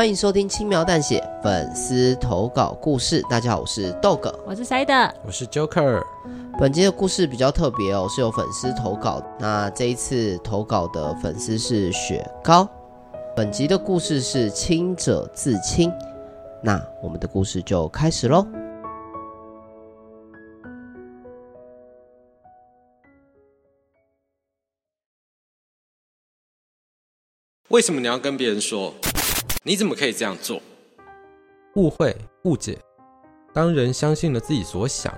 欢迎收听轻描淡写粉丝投稿故事。大家好，我是豆哥，我是塞德，我是 Joker。本集的故事比较特别哦，是有粉丝投稿。那这一次投稿的粉丝是雪糕。本集的故事是清者自清。那我们的故事就开始喽。为什么你要跟别人说？你怎么可以这样做？误会、误解。当人相信了自己所想，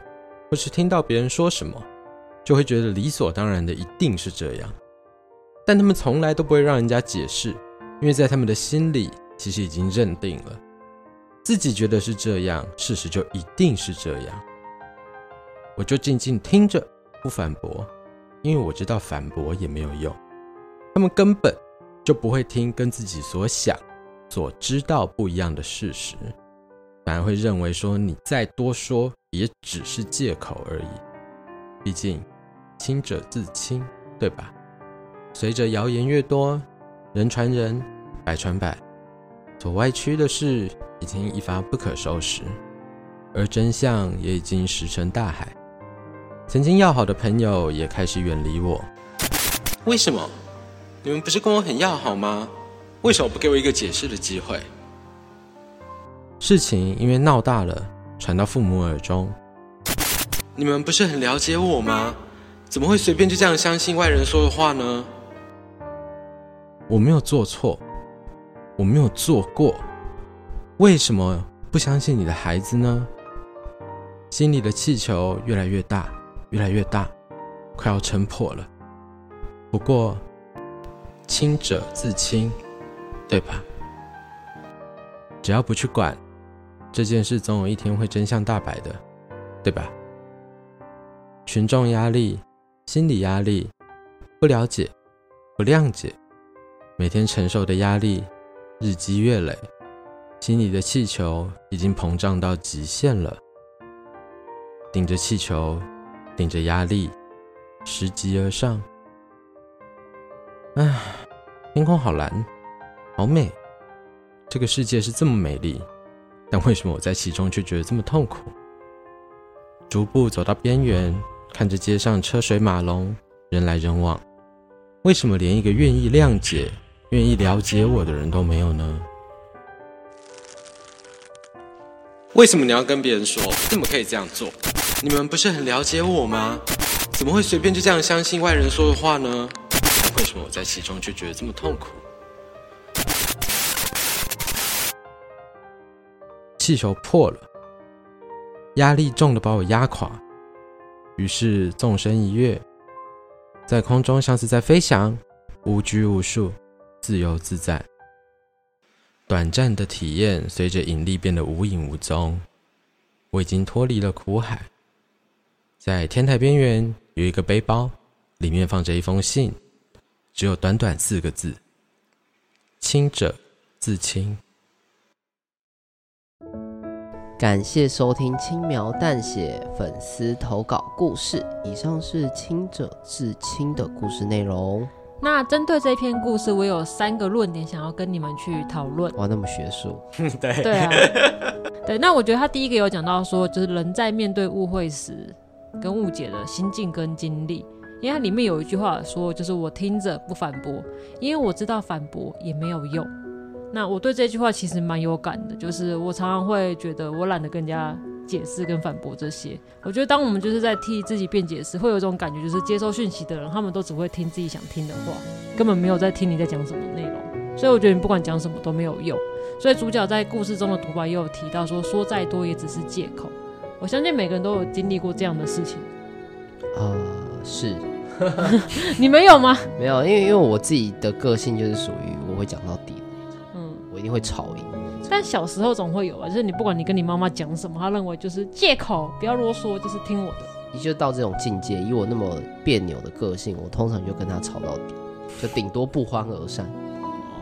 或是听到别人说什么，就会觉得理所当然的一定是这样。但他们从来都不会让人家解释，因为在他们的心里，其实已经认定了自己觉得是这样，事实就一定是这样。我就静静听着，不反驳，因为我知道反驳也没有用。他们根本。就不会听跟自己所想、所知道不一样的事实，反而会认为说你再多说也只是借口而已。毕竟清者自清，对吧？随着谣言越多，人传人，百传百，所歪曲的事已经一发不可收拾，而真相也已经石沉大海。曾经要好的朋友也开始远离我。为什么？你们不是跟我很要好吗？为什么不给我一个解释的机会？事情因为闹大了，传到父母耳中。你们不是很了解我吗？怎么会随便就这样相信外人说的话呢？我没有做错，我没有做过，为什么不相信你的孩子呢？心里的气球越来越大，越来越大，快要撑破了。不过。清者自清，对吧？只要不去管这件事，总有一天会真相大白的，对吧？群众压力、心理压力、不了解、不谅解，每天承受的压力日积月累，心里的气球已经膨胀到极限了。顶着气球，顶着压力，拾级而上。唉，天空好蓝，好美。这个世界是这么美丽，但为什么我在其中却觉得这么痛苦？逐步走到边缘，看着街上车水马龙，人来人往，为什么连一个愿意谅解、愿意了解我的人都没有呢？为什么你要跟别人说？怎么可以这样做？你们不是很了解我吗？怎么会随便就这样相信外人说的话呢？为什么我在其中却觉得这么痛苦？气球破了，压力重的把我压垮，于是纵身一跃，在空中像是在飞翔，无拘无束，自由自在。短暂的体验随着引力变得无影无踪，我已经脱离了苦海，在天台边缘有一个背包，里面放着一封信。只有短短四个字：“清者自清。”感谢收听轻描淡写粉丝投稿故事。以上是清者自清的故事内容。那针对这篇故事，我有三个论点想要跟你们去讨论。哇，那么学术？对对啊，对。那我觉得他第一个有讲到说，就是人在面对误会时跟误解的心境跟经历。因为它里面有一句话说，就是我听着不反驳，因为我知道反驳也没有用。那我对这句话其实蛮有感的，就是我常常会觉得我懒得跟人家解释跟反驳这些。我觉得当我们就是在替自己辩解时，会有一种感觉，就是接收讯息的人，他们都只会听自己想听的话，根本没有在听你在讲什么内容。所以我觉得你不管讲什么都没有用。所以主角在故事中的独白也有提到说，说再多也只是借口。我相信每个人都有经历过这样的事情。啊、呃，是。你没有吗？没有，因为因为我自己的个性就是属于我会讲到底一定会吵赢。但小时候总会有啊，就是你不管你跟你妈妈讲什么，她认为就是借口，不要啰嗦，就是听我的。你就到这种境界，以我那么别扭的个性，我通常就跟她吵到底，就顶多不欢而散。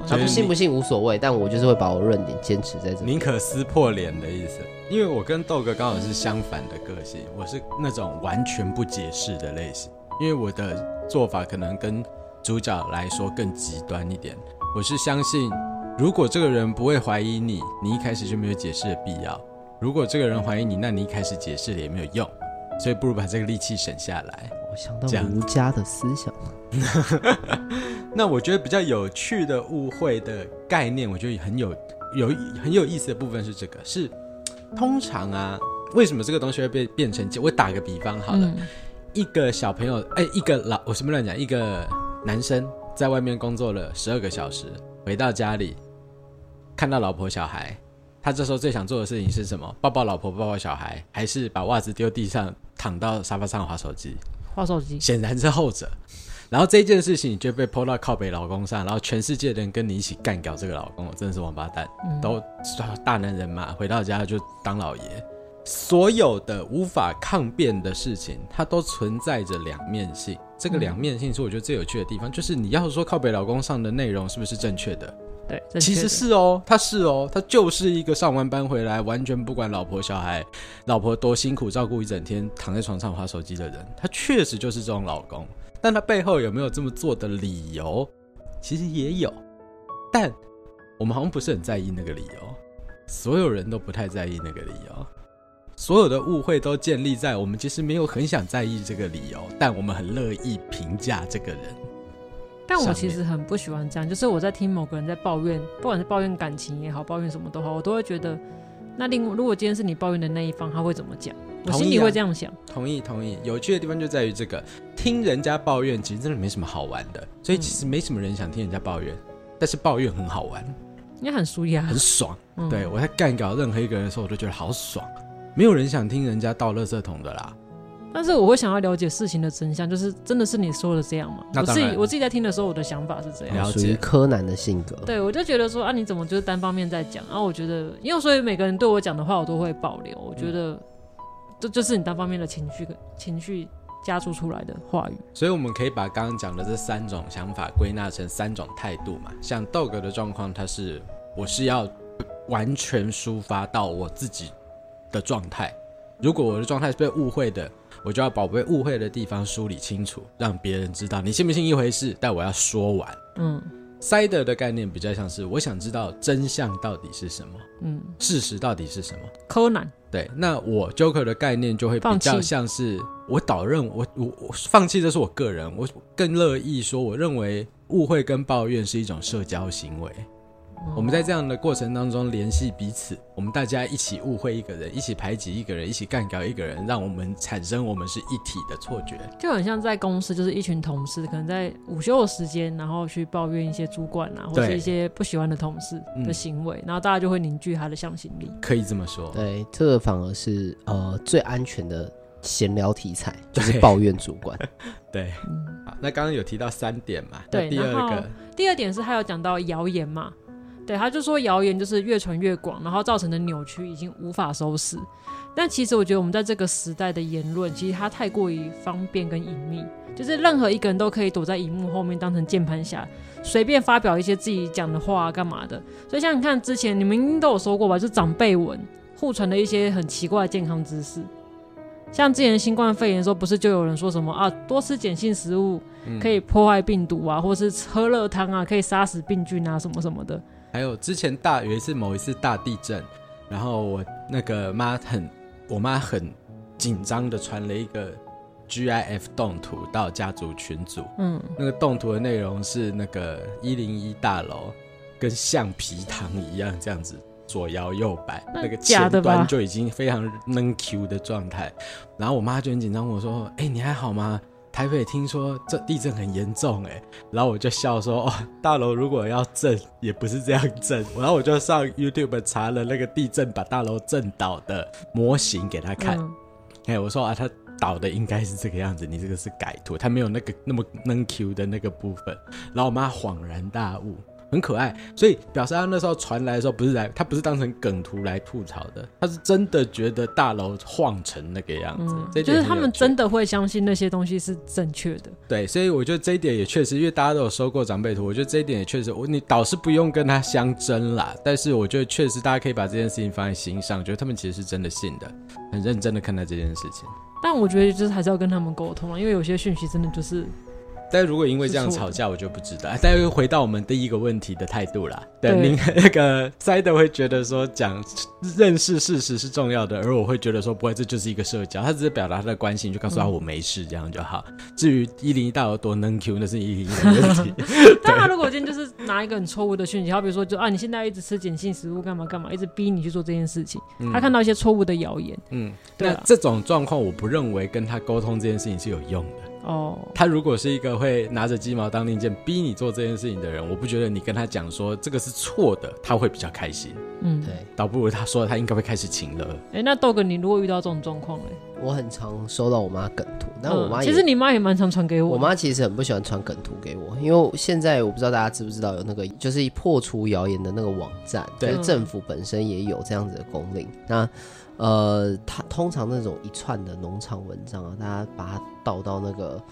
他不信不信无所谓，但我就是会把我论点坚持在这里。宁可撕破脸的意思。因为我跟豆哥刚好是相反的个性，我是那种完全不解释的类型。因为我的做法可能跟主角来说更极端一点，我是相信如果这个人不会怀疑你，你一开始就没有解释的必要；如果这个人怀疑你，那你一开始解释了也没有用。所以不如把这个力气省下来。我想到儒家的思想。那我觉得比较有趣的误会的概念，我觉得很有有很有意思的部分是这个：是通常啊，为什么这个东西会被变成？我打个比方好了，嗯、一个小朋友，哎，一个老，我什么乱讲？一个男生在外面工作了十二个小时，回到家里看到老婆小孩，他这时候最想做的事情是什么？抱抱老婆，抱抱小孩，还是把袜子丢地上，躺到沙发上划手机？划手机，显然是后者。然后这件事情就被泼到靠北老公上，然后全世界的人跟你一起干掉这个老公，真的是王八蛋，嗯、都大男人嘛，回到家就当老爷。所有的无法抗辩的事情，它都存在着两面性。这个两面性是我觉得最有趣的地方，嗯、就是你要说靠北老公上的内容是不是正确的？对，其实是哦，他是哦，他就是一个上完班回来完全不管老婆小孩，老婆多辛苦照顾一整天，躺在床上划手机的人，他确实就是这种老公。但他背后有没有这么做的理由？其实也有，但我们好像不是很在意那个理由。所有人都不太在意那个理由，所有的误会都建立在我们其实没有很想在意这个理由，但我们很乐意评价这个人。但我其实很不喜欢这样，就是我在听某个人在抱怨，不管是抱怨感情也好，抱怨什么都好，我都会觉得，那另如果今天是你抱怨的那一方，他会怎么讲？我心里会这样想。同意，同意。有趣的地方就在于这个，听人家抱怨其实真的没什么好玩的，所以其实没什么人想听人家抱怨，嗯、但是抱怨很好玩，应该很舒压，很爽。嗯、对，我在干搞任何一个人的时候，我都觉得好爽。没有人想听人家倒垃圾桶的啦。但是我会想要了解事情的真相，就是真的是你说的这样吗？我自己我自己在听的时候，我的想法是这样。了解柯南的性格，对，我就觉得说啊，你怎么就是单方面在讲？然后我觉得，因为所以每个人对我讲的话，我都会保留。我觉得这就是你单方面的情绪情绪加注出来的话语。所以我们可以把刚刚讲的这三种想法归纳成三种态度嘛。像豆哥的状况，他是我是要完全抒发到我自己的状态。如果我的状态是被误会的，我就要把被误会的地方梳理清楚，让别人知道你信不信一回事，但我要说完。嗯，Sider 的概念比较像是我想知道真相到底是什么，嗯，事实到底是什么。柯南，对，那我 Joker 的概念就会比较像是我导认我我我放弃，这是我个人，我更乐意说，我认为误会跟抱怨是一种社交行为。我们在这样的过程当中联系彼此，我们大家一起误会一个人，一起排挤一个人，一起干掉一个人，让我们产生我们是一体的错觉，就很像在公司，就是一群同事可能在午休的时间，然后去抱怨一些主管啊，或者一些不喜欢的同事的行为，嗯、然后大家就会凝聚他的向心力。可以这么说，对，这个反而是呃最安全的闲聊题材，就是抱怨主管。对，那刚刚有提到三点嘛？对，第二个，第二点是他有讲到谣言嘛？对，他就说谣言就是越传越广，然后造成的扭曲已经无法收拾。但其实我觉得我们在这个时代的言论，其实它太过于方便跟隐秘，就是任何一个人都可以躲在荧幕后面当成键盘侠，随便发表一些自己讲的话啊，干嘛的。所以像你看之前你们应该都有说过吧，就长辈文互传的一些很奇怪的健康知识，像之前新冠肺炎的时候，不是就有人说什么啊，多吃碱性食物可以破坏病毒啊，或是喝热汤啊可以杀死病菌啊，什么什么的。还有之前大有一次某一次大地震，然后我那个妈很，我妈很紧张的传了一个 GIF 动图到家族群组，嗯，那个动图的内容是那个一零一大楼跟橡皮糖一样这样子左摇右摆，那，个前端就已经非常能 Q 的状态，然后我妈就很紧张我说：“哎、欸，你还好吗？”台北听说这地震很严重哎，然后我就笑说哦，大楼如果要震也不是这样震，然后我就上 YouTube 查了那个地震把大楼震倒的模型给他看，哎、嗯，我说啊，他倒的应该是这个样子，你这个是改图，他没有那个那么能 Q 的那个部分，然后我妈恍然大悟。很可爱，所以表示他那时候传来的时候不是来，他不是当成梗图来吐槽的，他是真的觉得大楼晃成那个样子，嗯、就是他们真的会相信那些东西是正确的。对，所以我觉得这一点也确实，因为大家都有收过长辈图，我觉得这一点也确实，我你倒是不用跟他相争啦，但是我觉得确实大家可以把这件事情放在心上，觉得他们其实是真的信的，很认真的看待这件事情。但我觉得就是还是要跟他们沟通啊，因为有些讯息真的就是。但如果因为这样吵架，我就不知道。但又回到我们第一个问题的态度啦。对，您那个塞德会觉得说讲认识事实是重要的，而我会觉得说不会，这就是一个社交，他只是表达他的关心，就告诉他我没事，这样就好。嗯、至于一零一大有多能 Q，那是一零一的 问题。但他如果今天就是拿一个很错误的讯息，好比如说就啊，你现在一直吃碱性食物干嘛干嘛，一直逼你去做这件事情，嗯、他看到一些错误的谣言，嗯，对啊，这种状况我不认为跟他沟通这件事情是有用的。哦，他如果是一个会拿着鸡毛当令箭逼你做这件事情的人，我不觉得你跟他讲说这个是错的，他会比较开心。嗯，对，倒不如他说他应该会开始请了。哎、欸，那豆哥，你如果遇到这种状况嘞？我很常收到我妈梗图，但我妈、嗯、其实你妈也蛮常传给我。我妈其实很不喜欢传梗图给我，因为现在我不知道大家知不知道有那个就是破除谣言的那个网站，对，政府本身也有这样子的公令。那呃，它通常那种一串的农场文章啊，大家把它导到那个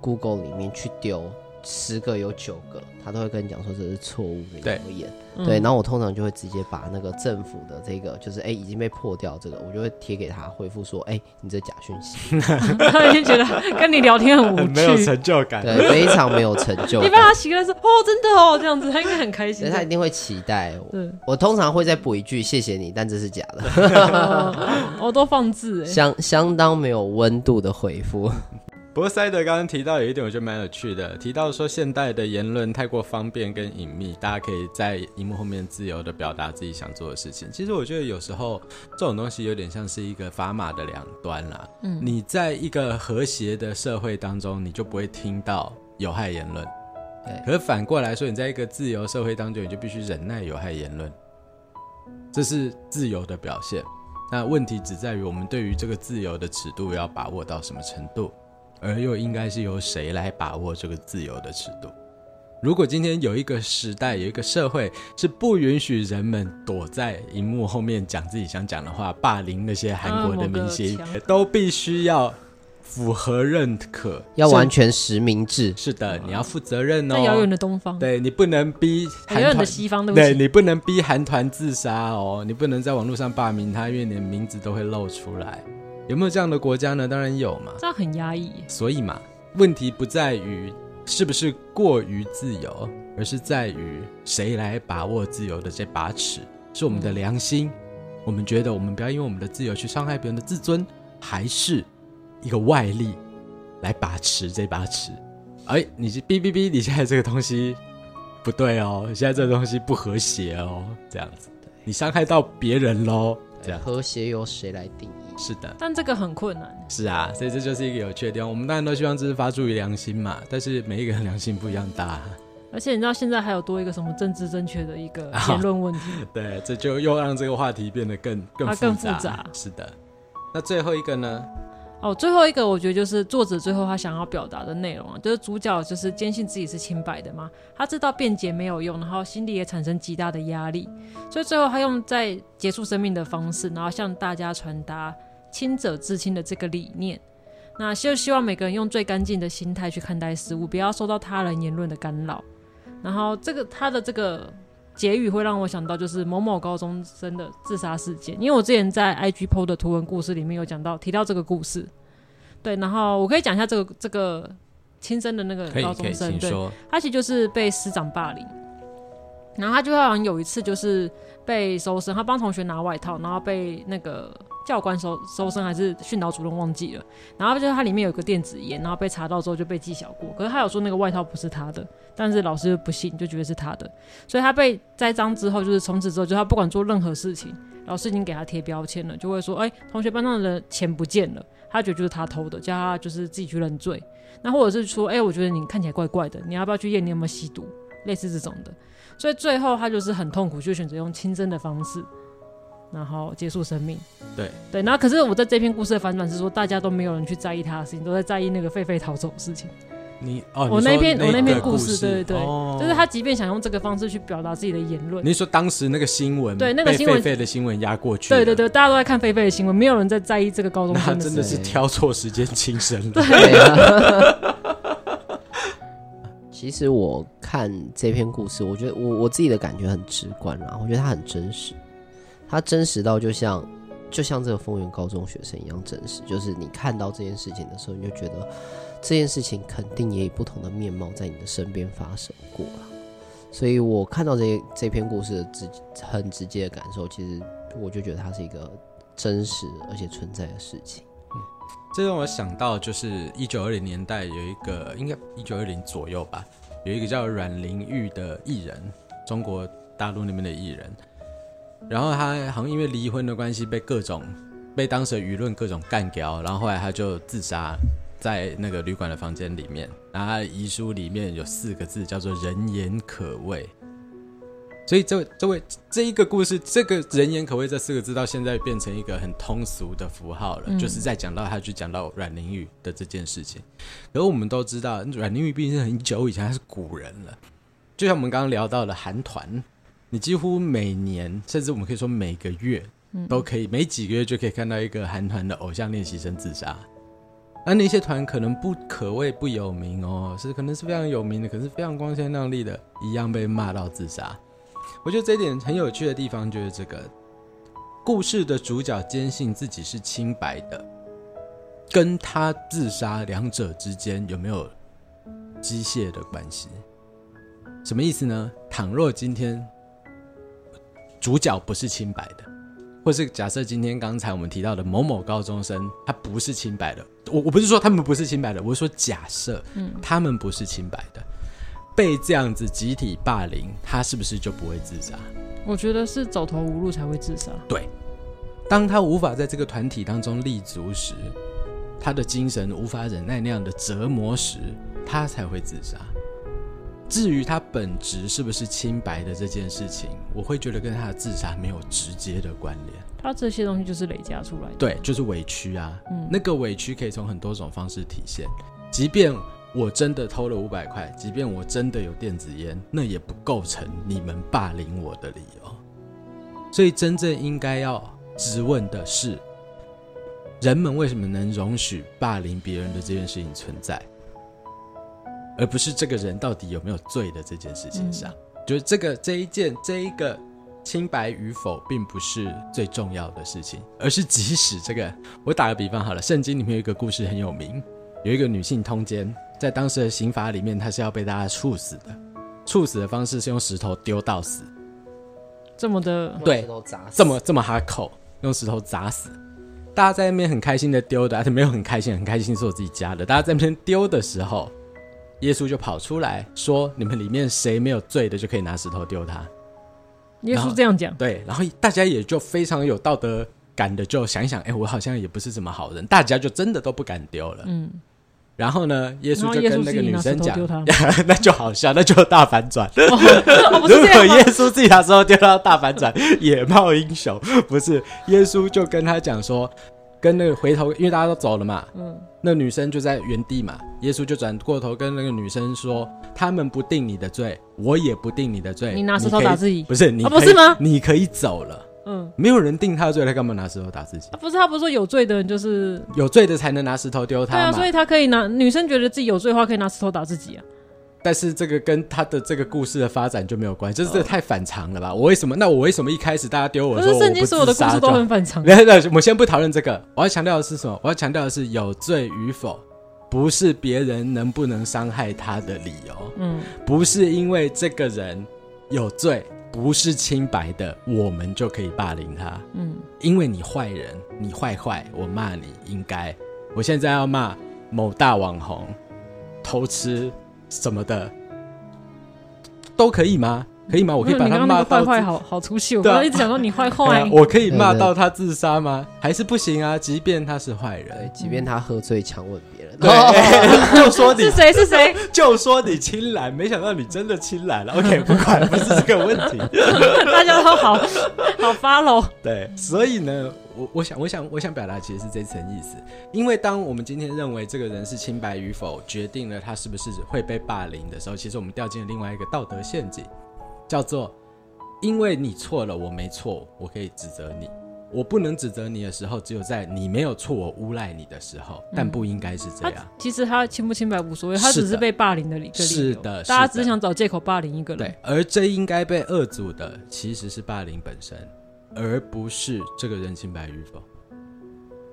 Google 里面去丢，十个有九个，他都会跟你讲说这是错误的谣言。对，然后我通常就会直接把那个政府的这个，就是哎已经被破掉这个，我就会贴给他回复说，哎，你这假讯息。他已经觉得跟你聊天很无趣，没有成就感，对，非常没有成就感。你帮他写的是哦，真的哦，这样子他应该很开心。他一定会期待。对，我通常会再补一句谢谢你，但这是假的。我 都放置，相相当没有温度的回复。不过塞德刚刚提到有一点，我觉得蛮有趣的，提到说现代的言论太过方便跟隐秘，大家可以在荧幕后面自由的表达自己想做的事情。其实我觉得有时候这种东西有点像是一个砝码的两端啦。嗯，你在一个和谐的社会当中，你就不会听到有害言论。对，可是反过来说，你在一个自由社会当中，你就必须忍耐有害言论，这是自由的表现。那问题只在于我们对于这个自由的尺度要把握到什么程度。而又应该是由谁来把握这个自由的尺度？如果今天有一个时代，有一个社会是不允许人们躲在荧幕后面讲自己想讲的话，霸凌那些韩国的明星，都必须要符合认可，要完全实名制。是的，你要负责任哦。在遥远的东方，对，你不能逼韩团的西方，对，你不能逼韩团自杀哦，你不能在网络上霸凌他，因为你的名字都会露出来。有没有这样的国家呢？当然有嘛，这样很压抑。所以嘛，问题不在于是不是过于自由，而是在于谁来把握自由的这把尺，是我们的良心。我们觉得我们不要因为我们的自由去伤害别人的自尊，还是一个外力来把持这把尺？哎，你是哔哔哔，你现在这个东西不对哦，现在这个东西不和谐哦，这样子，你伤害到别人喽。这样和谐由谁来定义？是的，但这个很困难。是啊，所以这就是一个有趣的地方。我们当然都希望这是发自于良心嘛，但是每一个人良心不一样大。而且你知道现在还有多一个什么政治正确的一个 言论问题？哦、对，这就又让这个话题变得更更复杂。更复杂。是的，那最后一个呢？哦，最后一个我觉得就是作者最后他想要表达的内容啊，就是主角就是坚信自己是清白的嘛，他知道辩解没有用，然后心里也产生极大的压力，所以最后他用在结束生命的方式，然后向大家传达清者自清的这个理念。那就希望每个人用最干净的心态去看待事物，不要受到他人言论的干扰。然后这个他的这个。结语会让我想到就是某某高中生的自杀事件，因为我之前在 IG PO 的图文故事里面有讲到提到这个故事，对，然后我可以讲一下这个这个亲生的那个高中生，对，他其实就是被师长霸凌，然后他就好像有一次就是被搜身，他帮同学拿外套，然后被那个。教官搜搜身还是训导主任忘记了，然后就是他里面有个电子烟，然后被查到之后就被记小过。可是他有说那个外套不是他的，但是老师就不信，就觉得是他的，所以他被栽赃之后，就是从此之后，就他不管做任何事情，老师已经给他贴标签了，就会说，哎、同学班上的钱不见了，他觉得就是他偷的，叫他就是自己去认罪。那或者是说，哎、我觉得你看起来怪怪的，你要不要去验你有没有吸毒？类似这种的。所以最后他就是很痛苦，就选择用轻生的方式。然后结束生命，对对，然后可是我在这篇故事的反转是说，大家都没有人去在意他的事情，都在在意那个狒狒逃走的事情。你哦，我那篇那我那篇故事，对对对，哦、就是他即便想用这个方式去表达自己的言论。你说当时那个新闻，对那个新闻，狒狒的新闻压过去，对对对，大家都在看狒狒的新闻，没有人在在意这个高中生的。真的是挑错时间轻生 对。其实我看这篇故事，我觉得我我自己的感觉很直观啊，我觉得它很真实。它真实到就像就像这个丰原高中学生一样真实，就是你看到这件事情的时候，你就觉得这件事情肯定也以不同的面貌在你的身边发生过了。所以我看到这这篇故事的直很直接的感受，其实我就觉得它是一个真实而且存在的事情。这让我想到，就是一九二零年代有一个，应该一九二零左右吧，有一个叫阮玲玉的艺人，中国大陆那边的艺人。然后他好像因为离婚的关系，被各种被当时的舆论各种干掉，然后后来他就自杀在那个旅馆的房间里面。然后他的遗书里面有四个字叫做“人言可畏”，所以这位这位这一个故事，这个“人言可畏”这四个字到现在变成一个很通俗的符号了，嗯、就是在讲到他去讲到阮玲玉的这件事情。然后我们都知道，阮玲玉毕竟是很久以前，他是古人了，就像我们刚刚聊到的韩团。你几乎每年，甚至我们可以说每个月，都可以每几个月就可以看到一个韩团的偶像练习生自杀。而那些团可能不可谓不有名哦，是可能是非常有名的，可是非常光鲜亮丽的，一样被骂到自杀。我觉得这一点很有趣的地方就是这个故事的主角坚信自己是清白的，跟他自杀两者之间有没有机械的关系？什么意思呢？倘若今天。主角不是清白的，或是假设今天刚才我们提到的某某高中生，他不是清白的。我我不是说他们不是清白的，我是说假设，嗯，他们不是清白的，被这样子集体霸凌，他是不是就不会自杀？我觉得是走投无路才会自杀。对，当他无法在这个团体当中立足时，他的精神无法忍耐那样的折磨时，他才会自杀。至于他本质是不是清白的这件事情，我会觉得跟他的自杀没有直接的关联。他这些东西就是累加出来的，对，就是委屈啊。嗯，那个委屈可以从很多种方式体现。即便我真的偷了五百块，即便我真的有电子烟，那也不构成你们霸凌我的理由。所以真正应该要质问的是，人们为什么能容许霸凌别人的这件事情存在？而不是这个人到底有没有罪的这件事情上，嗯、就是这个这一件这一个清白与否，并不是最重要的事情，而是即使这个，我打个比方好了，圣经里面有一个故事很有名，有一个女性通奸，在当时的刑法里面，她是要被大家处死的，处死的方式是用石头丢到死，这么的对，这么这么哈口，用石头砸死，大家在那边很开心的丢的，而且没有很开心，很开心是我自己家的，大家在那边丢的时候。耶稣就跑出来说：“你们里面谁没有罪的，就可以拿石头丢他。”耶稣这样讲，对，然后大家也就非常有道德感的，就想一想，哎，我好像也不是什么好人，大家就真的都不敢丢了。嗯，然后呢，耶稣就跟那个女生讲，那就好笑，那就大反转。哦、如果耶稣自己拿石头丢到大反转，野猫英雄不是？耶稣就跟他讲说。跟那个回头，因为大家都走了嘛，嗯，那女生就在原地嘛。耶稣就转过头跟那个女生说：“他们不定你的罪，我也不定你的罪。你拿石头打自己，不是你、啊、不是吗？你可以走了。嗯，没有人定他的罪，他干嘛拿石头打自己？啊、不是他不是说有罪的人就是有罪的才能拿石头丢他吗？对啊，所以他可以拿女生觉得自己有罪的话，可以拿石头打自己啊。但是这个跟他的这个故事的发展就没有关系，就是这个太反常了吧？我为什么？那我为什么一开始大家丢我说我不自杀？可是圣经所有的故事都很反常。我们先不讨论这个，我要强调的是什么？我要强调的是有罪与否，不是别人能不能伤害他的理由。嗯，不是因为这个人有罪，不是清白的，我们就可以霸凌他。嗯，因为你坏人，你坏坏，我骂你应该。我现在要骂某大网红偷吃。什么的都可以吗？可以吗？我可以把他骂到坏坏，好好出戏。我刚刚一直想说你坏坏，我可以骂到他自杀吗？还是不行啊？即便他是坏人，即便他喝醉强吻别人，对，就说你是谁是谁？就说你清蓝，没想到你真的清蓝了。OK，不管，不是这个问题。大家都好好 follow。对，所以呢。我我想我想我想表达其实是这层意思，因为当我们今天认为这个人是清白与否决定了他是不是会被霸凌的时候，其实我们掉进了另外一个道德陷阱，叫做因为你错了，我没错，我可以指责你，我不能指责你的时候，只有在你没有错，我诬赖你的时候，但不应该是这样。其实他清不清白无所谓，他只是被霸凌的理由。是的，大家只想找借口霸凌一个人。对，而这应该被遏阻的其实是霸凌本身。而不是这个人清白与否。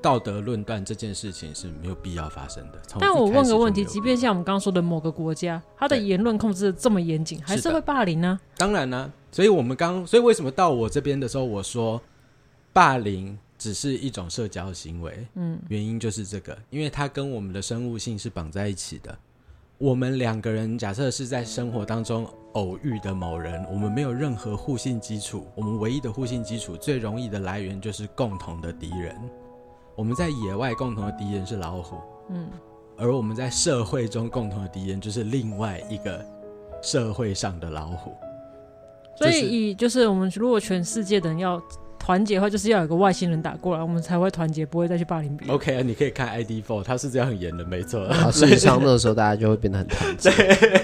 道德论断这件事情是没有必要发生的。但我问个问题，即便像我们刚刚说的某个国家，他的言论控制的这么严谨，还是会霸凌呢？当然呢、啊。所以我们刚，所以为什么到我这边的时候，我说霸凌只是一种社交行为？嗯，原因就是这个，因为它跟我们的生物性是绑在一起的。我们两个人假设是在生活当中偶遇的某人，我们没有任何互信基础，我们唯一的互信基础最容易的来源就是共同的敌人。我们在野外共同的敌人是老虎，嗯，而我们在社会中共同的敌人就是另外一个社会上的老虎。所以，以就是我们如果全世界的人要团结的话，就是要有个外星人打过来，我们才会团结，不会再去霸凌别人。OK 啊，你可以看 ID Four，他是这样很严的，没错。啊，事实上那个时候大家就会变得很 团结，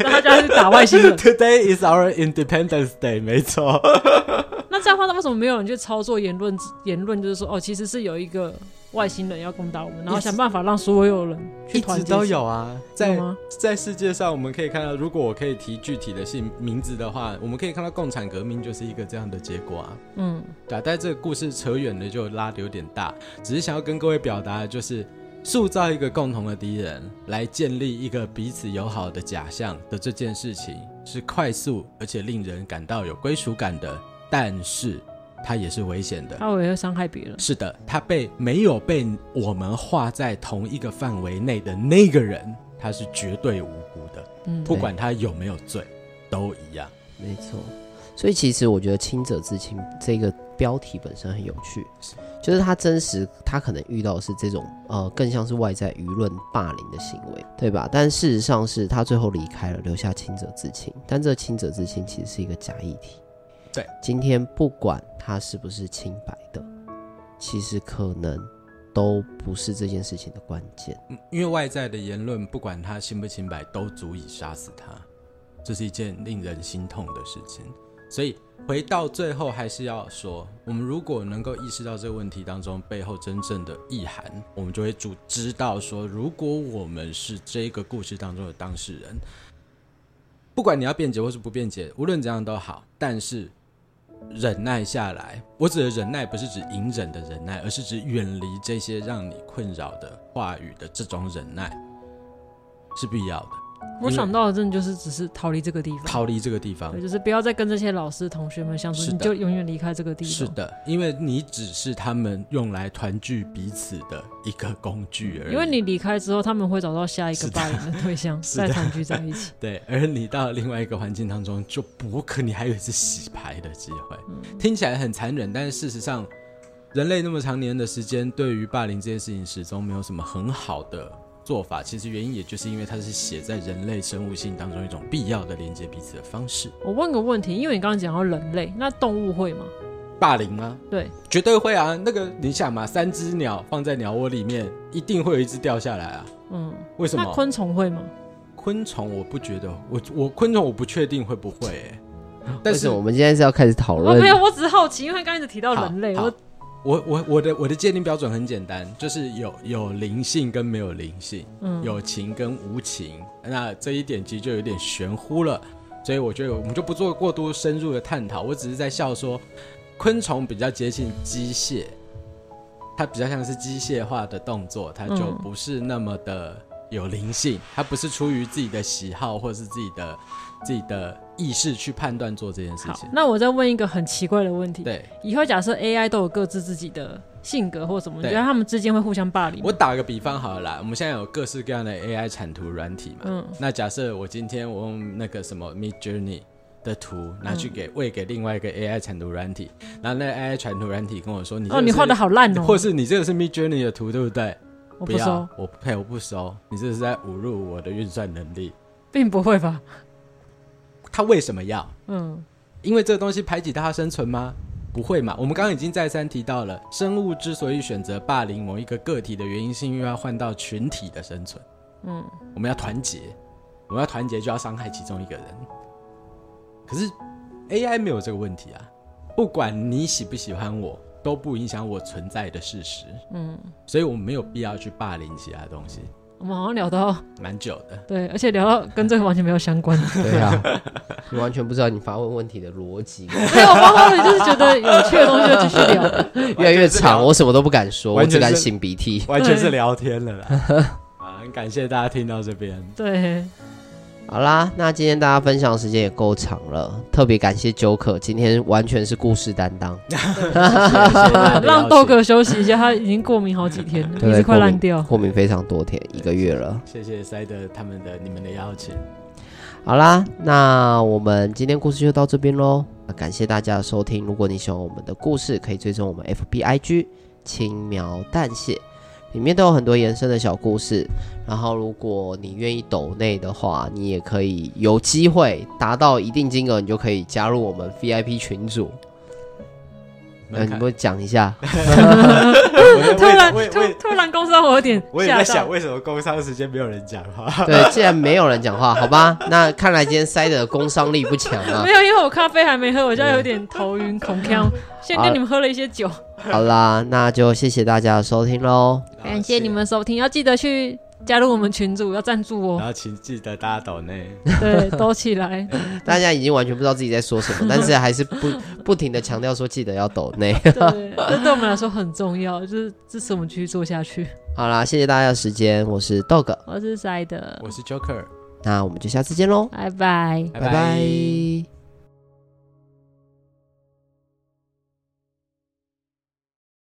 大家就去打外星人。Today is our Independence Day，没错。那这样的话，那为什么没有人去操作言论？言论就是说，哦，其实是有一个。外星人要攻打我们，然后想办法让所有人去团结。一直都有啊，在在世界上，我们可以看到，如果我可以提具体的姓名字的话，我们可以看到共产革命就是一个这样的结果啊。嗯，对啊，但这个故事扯远了，就拉的有点大。只是想要跟各位表达的就是，塑造一个共同的敌人，来建立一个彼此友好的假象的这件事情，是快速而且令人感到有归属感的。但是。他也是危险的，他也会伤害别人。是的，他被没有被我们划在同一个范围内的那个人，他是绝对无辜的。嗯，不管他有没有罪，都一样。没错。所以其实我觉得“清者自清”这个标题本身很有趣，就是他真实，他可能遇到的是这种呃，更像是外在舆论霸凌的行为，对吧？但事实上是他最后离开了，留下“清者自清”，但这“清者自清”其实是一个假议题。对，今天不管他是不是清白的，其实可能都不是这件事情的关键。因为外在的言论，不管他清不清白，都足以杀死他。这是一件令人心痛的事情。所以回到最后，还是要说，我们如果能够意识到这个问题当中背后真正的意涵，我们就会主知道说，如果我们是这个故事当中的当事人，不管你要辩解或是不辩解，无论怎样都好，但是。忍耐下来，我指的忍耐不是指隐忍的忍耐，而是指远离这些让你困扰的话语的这种忍耐，是必要的。我想到的，真的就是只是逃离这个地方，逃离这个地方，对，就是不要再跟这些老师同学们相处，你就永远离开这个地方。是的，因为你只是他们用来团聚彼此的一个工具而已。因为你离开之后，他们会找到下一个霸凌的对象，再团聚在一起。对，而你到另外一个环境当中，就不可你还有一次洗牌的机会。嗯，听起来很残忍，但是事实上，人类那么长年的时间，对于霸凌这件事情，始终没有什么很好的。做法其实原因也就是因为它是写在人类生物性当中一种必要的连接彼此的方式。我问个问题，因为你刚刚讲到人类，那动物会吗？霸凌吗？对，绝对会啊。那个你想嘛，三只鸟放在鸟窝里面，一定会有一只掉下来啊。嗯，为什么？那昆虫会吗？昆虫我不觉得，我我昆虫我不确定会不会、欸。但是我们今天是要开始讨论？没有，我只是好奇，因为刚才一直提到人类，我。我我我的我的界定标准很简单，就是有有灵性跟没有灵性，嗯，有情跟无情，那这一点其实就有点玄乎了，所以我觉得我们就不做过多深入的探讨，我只是在笑说，昆虫比较接近机械，它比较像是机械化的动作，它就不是那么的有灵性，它不是出于自己的喜好或者是自己的。自己的意识去判断做这件事情。那我再问一个很奇怪的问题。对，以后假设 AI 都有各自自己的性格或什么，你觉得他们之间会互相霸凌？我打个比方好了啦，我们现在有各式各样的 AI 产图软体嘛。嗯。那假设我今天我用那个什么 Midjourney 的图拿去给喂、嗯、给另外一个 AI 产图软体，然后那 AI 产图软体跟我说：“你哦，你画的好烂哦，或是你这个是 Midjourney 的图，对不对？”我不收，我呸，我不收。你这是在侮辱我的运算能力，并不会吧？他为什么要？嗯，因为这个东西排挤他生存吗？不会嘛。我们刚刚已经再三提到了，生物之所以选择霸凌某一个个体的原因，是因为要换到群体的生存。嗯，我们要团结，我们要团结就要伤害其中一个人。可是 AI 没有这个问题啊，不管你喜不喜欢我，都不影响我存在的事实。嗯，所以我们没有必要去霸凌其他东西。我们好像聊到蛮久的，对，而且聊到跟这个完全没有相关。对啊，你完全不知道你发问问题的逻辑。没有，我发问就是觉得有趣的东西就继续聊。越来越长，我什么都不敢说，我只敢擤鼻涕。完全是聊天了啦。啊，很感谢大家听到这边。对。好啦，那今天大家分享的时间也够长了，特别感谢 Joker，今天完全是故事担当，让豆哥休息一下，他已经过敏好几天了，鼻子快烂掉过，过敏非常多天，一个月了。谢谢塞德他们的你们的邀请。好啦，那我们今天故事就到这边喽，感谢大家的收听。如果你喜欢我们的故事，可以追踪我们 FBIG 轻描淡血。里面都有很多延伸的小故事，然后如果你愿意抖内的话，你也可以有机会达到一定金额，你就可以加入我们 VIP 群组。那你们讲一下？突然突突然工商，我有点我也在想，为什么工商时间没有人讲话？对，既然没有人讲话，好吧，那看来今天塞的工商力不强啊。没有，因为我咖啡还没喝，我现在有点头晕、恐呛。先跟你们喝了一些酒。好啦，那就谢谢大家的收听喽。感谢你们收听，要记得去。加入我们群组要赞助哦，然后请记得大家抖内，对，抖起来。大家已经完全不知道自己在说什么，但是还是不 不停的强调说记得要抖内。对，这对我们来说很重要，就是支持我们继续做下去。好啦，谢谢大家的时间，我是 Dog，我是 Side，我是 Joker，那我们就下次见喽，拜拜，拜拜。